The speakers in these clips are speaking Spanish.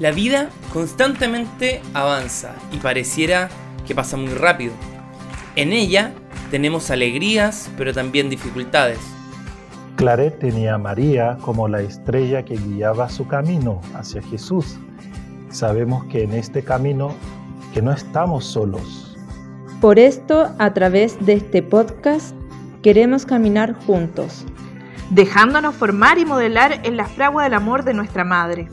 La vida constantemente avanza y pareciera que pasa muy rápido. En ella tenemos alegrías, pero también dificultades. Claret tenía a María como la estrella que guiaba su camino hacia Jesús. Sabemos que en este camino que no estamos solos. Por esto, a través de este podcast, queremos caminar juntos, dejándonos formar y modelar en la fragua del amor de nuestra Madre.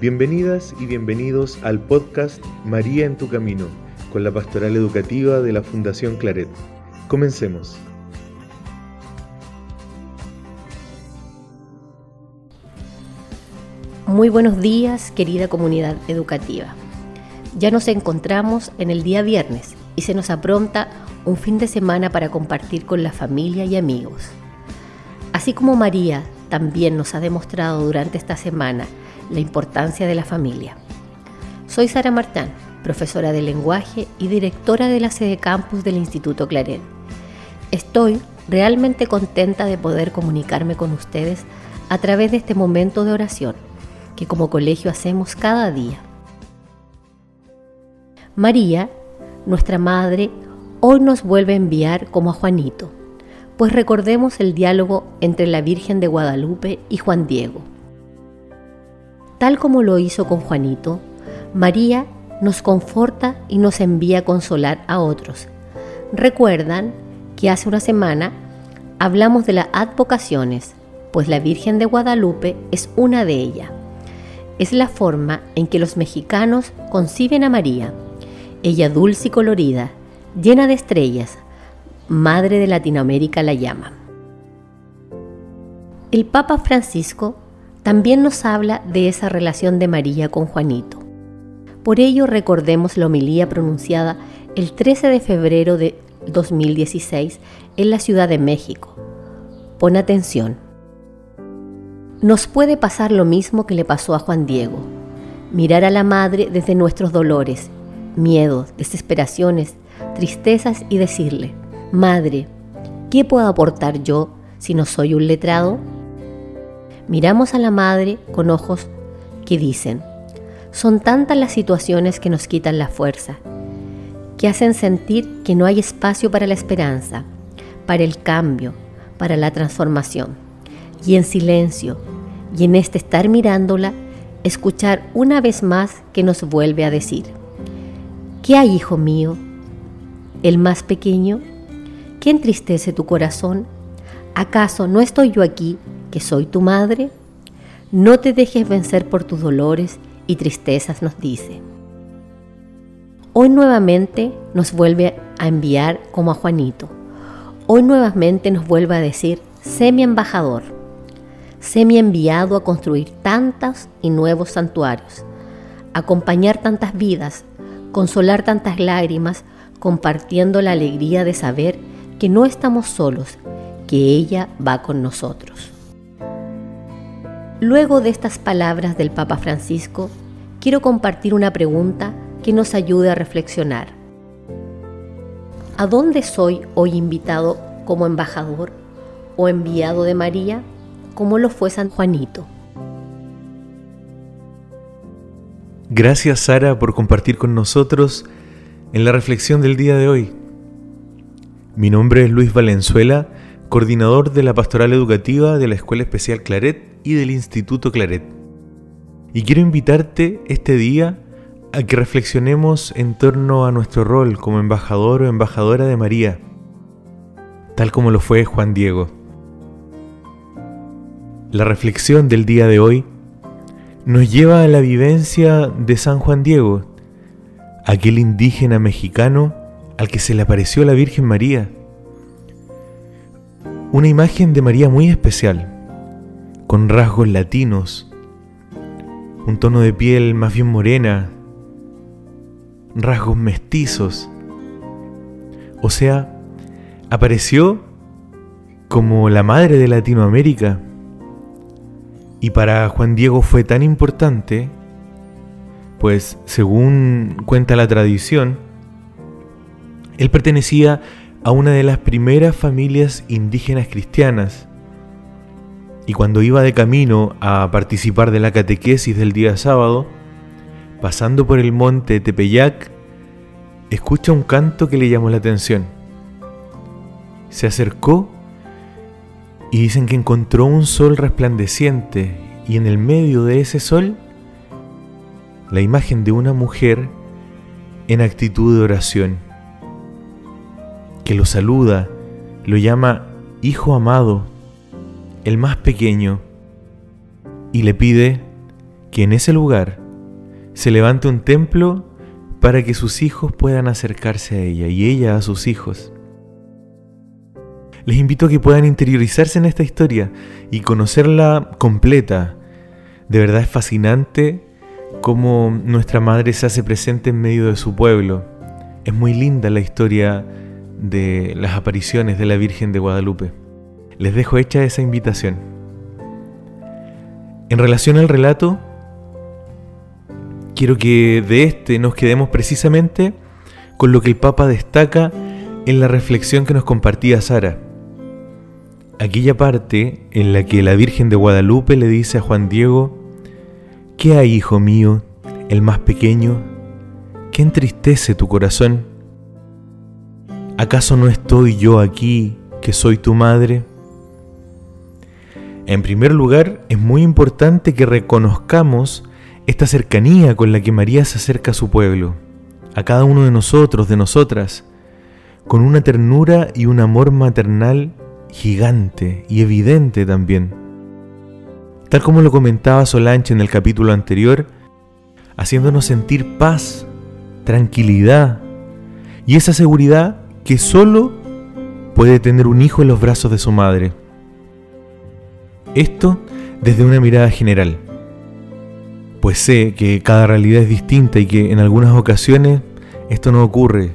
Bienvenidas y bienvenidos al podcast María en tu Camino, con la pastoral educativa de la Fundación Claret. Comencemos. Muy buenos días, querida comunidad educativa. Ya nos encontramos en el día viernes y se nos apronta un fin de semana para compartir con la familia y amigos. Así como María también nos ha demostrado durante esta semana la importancia de la familia. Soy Sara Martán, profesora de lenguaje y directora de la sede campus del Instituto Claret. Estoy realmente contenta de poder comunicarme con ustedes a través de este momento de oración que como colegio hacemos cada día. María, nuestra madre, hoy nos vuelve a enviar como a Juanito, pues recordemos el diálogo entre la Virgen de Guadalupe y Juan Diego. Tal como lo hizo con Juanito, María nos conforta y nos envía a consolar a otros. Recuerdan que hace una semana hablamos de las advocaciones, pues la Virgen de Guadalupe es una de ellas. Es la forma en que los mexicanos conciben a María, ella dulce y colorida, llena de estrellas, Madre de Latinoamérica la llama. El Papa Francisco también nos habla de esa relación de María con Juanito. Por ello recordemos la homilía pronunciada el 13 de febrero de 2016 en la Ciudad de México. Pon atención. Nos puede pasar lo mismo que le pasó a Juan Diego. Mirar a la madre desde nuestros dolores, miedos, desesperaciones, tristezas y decirle, Madre, ¿qué puedo aportar yo si no soy un letrado? Miramos a la madre con ojos que dicen, son tantas las situaciones que nos quitan la fuerza, que hacen sentir que no hay espacio para la esperanza, para el cambio, para la transformación. Y en silencio, y en este estar mirándola, escuchar una vez más que nos vuelve a decir, ¿qué hay, hijo mío? ¿El más pequeño? ¿Qué entristece tu corazón? ¿Acaso no estoy yo aquí que soy tu madre? No te dejes vencer por tus dolores y tristezas, nos dice. Hoy nuevamente nos vuelve a enviar como a Juanito. Hoy nuevamente nos vuelve a decir, sé mi embajador, sé mi enviado a construir tantos y nuevos santuarios, acompañar tantas vidas, consolar tantas lágrimas, compartiendo la alegría de saber que no estamos solos, que ella va con nosotros. Luego de estas palabras del Papa Francisco, quiero compartir una pregunta que nos ayude a reflexionar. ¿A dónde soy hoy invitado como embajador o enviado de María, como lo fue San Juanito? Gracias Sara por compartir con nosotros en la reflexión del día de hoy. Mi nombre es Luis Valenzuela, coordinador de la Pastoral Educativa de la Escuela Especial Claret y del Instituto Claret. Y quiero invitarte este día a que reflexionemos en torno a nuestro rol como embajador o embajadora de María, tal como lo fue Juan Diego. La reflexión del día de hoy nos lleva a la vivencia de San Juan Diego, aquel indígena mexicano al que se le apareció la Virgen María. Una imagen de María muy especial con rasgos latinos, un tono de piel más bien morena, rasgos mestizos. O sea, apareció como la madre de Latinoamérica. Y para Juan Diego fue tan importante, pues según cuenta la tradición, él pertenecía a una de las primeras familias indígenas cristianas y cuando iba de camino a participar de la catequesis del día sábado, pasando por el monte Tepeyac, escucha un canto que le llamó la atención. Se acercó y dicen que encontró un sol resplandeciente y en el medio de ese sol la imagen de una mujer en actitud de oración, que lo saluda, lo llama Hijo amado, el más pequeño, y le pide que en ese lugar se levante un templo para que sus hijos puedan acercarse a ella y ella a sus hijos. Les invito a que puedan interiorizarse en esta historia y conocerla completa. De verdad es fascinante cómo nuestra madre se hace presente en medio de su pueblo. Es muy linda la historia de las apariciones de la Virgen de Guadalupe. Les dejo hecha esa invitación. En relación al relato, quiero que de este nos quedemos precisamente con lo que el Papa destaca en la reflexión que nos compartía Sara. Aquella parte en la que la Virgen de Guadalupe le dice a Juan Diego, ¿Qué hay, hijo mío, el más pequeño? ¿Qué entristece tu corazón? ¿Acaso no estoy yo aquí, que soy tu madre? En primer lugar, es muy importante que reconozcamos esta cercanía con la que María se acerca a su pueblo, a cada uno de nosotros, de nosotras, con una ternura y un amor maternal gigante y evidente también. Tal como lo comentaba Solange en el capítulo anterior, haciéndonos sentir paz, tranquilidad y esa seguridad que solo puede tener un hijo en los brazos de su madre. Esto desde una mirada general, pues sé que cada realidad es distinta y que en algunas ocasiones esto no ocurre.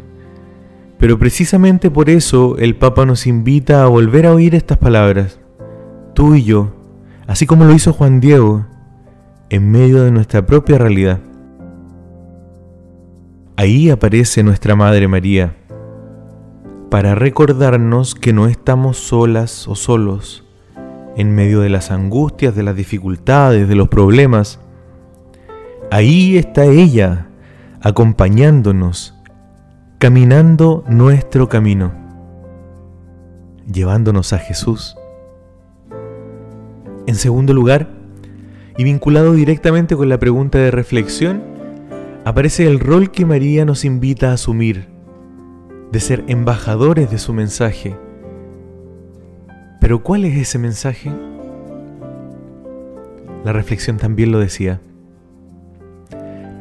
Pero precisamente por eso el Papa nos invita a volver a oír estas palabras. Tú y yo, así como lo hizo Juan Diego, en medio de nuestra propia realidad. Ahí aparece nuestra Madre María, para recordarnos que no estamos solas o solos en medio de las angustias, de las dificultades, de los problemas. Ahí está ella, acompañándonos, caminando nuestro camino, llevándonos a Jesús. En segundo lugar, y vinculado directamente con la pregunta de reflexión, aparece el rol que María nos invita a asumir, de ser embajadores de su mensaje. Pero ¿cuál es ese mensaje? La reflexión también lo decía.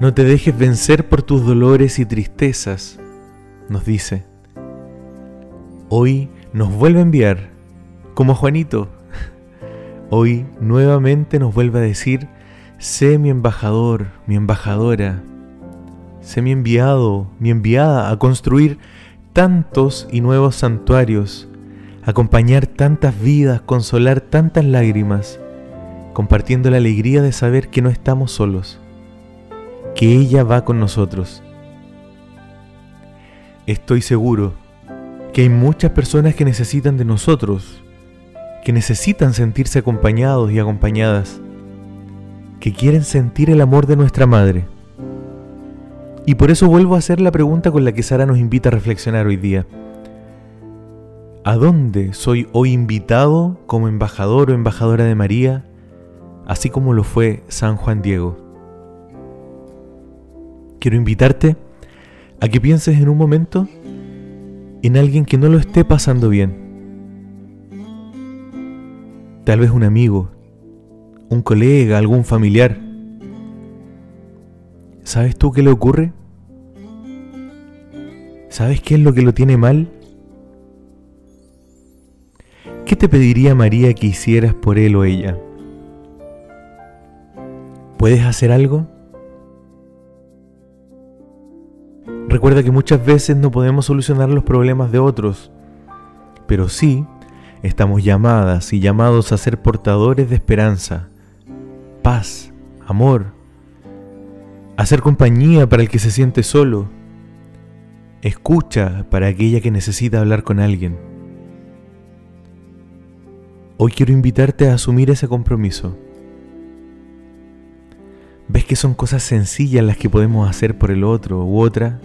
No te dejes vencer por tus dolores y tristezas, nos dice. Hoy nos vuelve a enviar, como Juanito, hoy nuevamente nos vuelve a decir, sé mi embajador, mi embajadora, sé mi enviado, mi enviada a construir tantos y nuevos santuarios, acompañar tantas vidas, consolar tantas lágrimas, compartiendo la alegría de saber que no estamos solos, que ella va con nosotros. Estoy seguro que hay muchas personas que necesitan de nosotros, que necesitan sentirse acompañados y acompañadas, que quieren sentir el amor de nuestra Madre. Y por eso vuelvo a hacer la pregunta con la que Sara nos invita a reflexionar hoy día. ¿A dónde soy hoy invitado como embajador o embajadora de María, así como lo fue San Juan Diego? Quiero invitarte a que pienses en un momento en alguien que no lo esté pasando bien tal vez un amigo, un colega, algún familiar. ¿Sabes tú qué le ocurre? ¿Sabes qué es lo que lo tiene mal? ¿Qué te pediría María que hicieras por él o ella? ¿Puedes hacer algo? Recuerda que muchas veces no podemos solucionar los problemas de otros, pero sí estamos llamadas y llamados a ser portadores de esperanza, paz, amor, a ser compañía para el que se siente solo, escucha para aquella que necesita hablar con alguien. Hoy quiero invitarte a asumir ese compromiso. ves que son cosas sencillas las que podemos hacer por el otro u otra,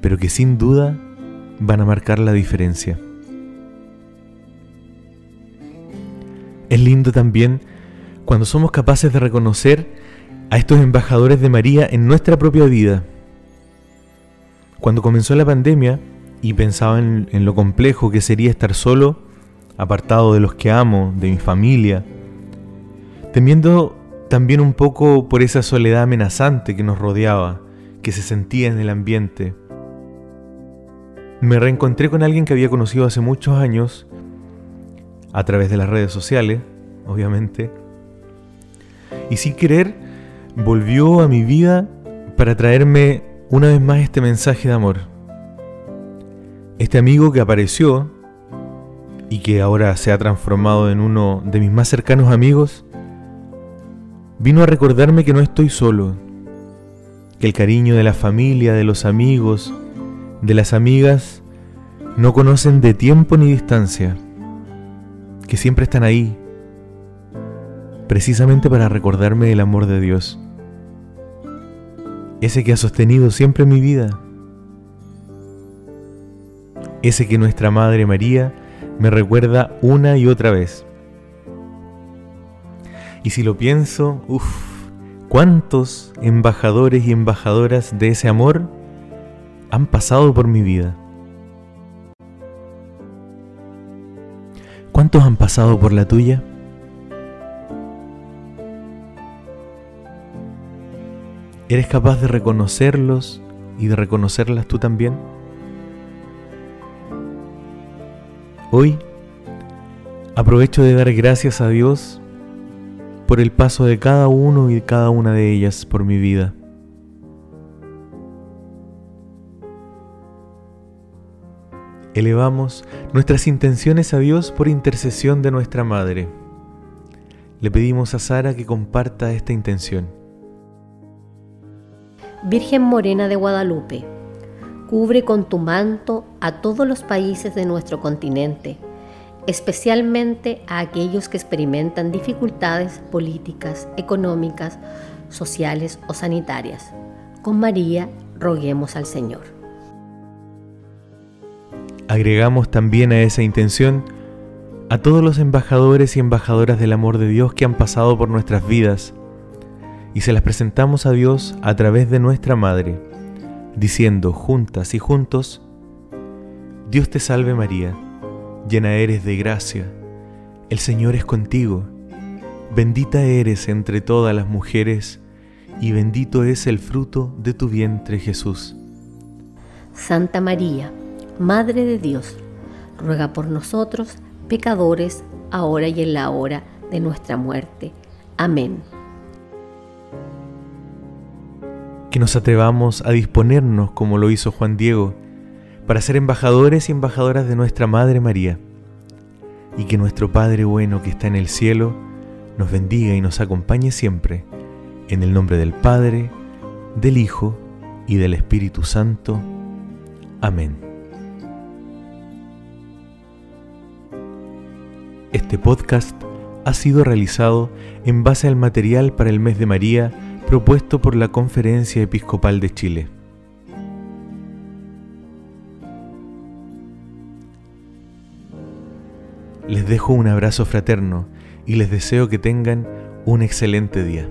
pero que sin duda van a marcar la diferencia. Es lindo también cuando somos capaces de reconocer a estos embajadores de María en nuestra propia vida. Cuando comenzó la pandemia y pensaba en, lo complejo que sería estar solo, apartado de los que amo, de mi familia, temiendo también un poco por esa soledad amenazante que nos rodeaba, que se sentía en el ambiente. Me reencontré con alguien que había conocido hace muchos años, a través de las redes sociales, obviamente, y sin querer volvió a mi vida para traerme una vez más este mensaje de amor. Este amigo que apareció y que ahora se ha transformado en uno de mis más cercanos amigos, vino a recordarme que no estoy solo, que el cariño de la familia, de los amigos, de las amigas, no conocen de tiempo ni distancia, que siempre están ahí, precisamente para recordarme el amor de Dios, ese que ha sostenido siempre mi vida, ese que nuestra Madre María me recuerda una y otra vez. Y si lo pienso, uff, ¿cuántos embajadores y embajadoras de ese amor han pasado por mi vida? ¿Cuántos han pasado por la tuya? ¿Eres capaz de reconocerlos y de reconocerlas tú también? Hoy aprovecho de dar gracias a Dios por el paso de cada uno y cada una de ellas por mi vida. Elevamos nuestras intenciones a Dios por intercesión de nuestra Madre. Le pedimos a Sara que comparta esta intención. Virgen Morena de Guadalupe, cubre con tu manto a todos los países de nuestro continente especialmente a aquellos que experimentan dificultades políticas, económicas, sociales o sanitarias. Con María roguemos al Señor. Agregamos también a esa intención a todos los embajadores y embajadoras del amor de Dios que han pasado por nuestras vidas y se las presentamos a Dios a través de nuestra Madre, diciendo juntas y juntos, Dios te salve María llena eres de gracia, el Señor es contigo, bendita eres entre todas las mujeres, y bendito es el fruto de tu vientre Jesús. Santa María, Madre de Dios, ruega por nosotros, pecadores, ahora y en la hora de nuestra muerte. Amén. Que nos atrevamos a disponernos como lo hizo Juan Diego, para ser embajadores y embajadoras de nuestra Madre María, y que nuestro Padre bueno que está en el cielo nos bendiga y nos acompañe siempre, en el nombre del Padre, del Hijo y del Espíritu Santo. Amén. Este podcast ha sido realizado en base al material para el mes de María propuesto por la Conferencia Episcopal de Chile. Les dejo un abrazo fraterno y les deseo que tengan un excelente día.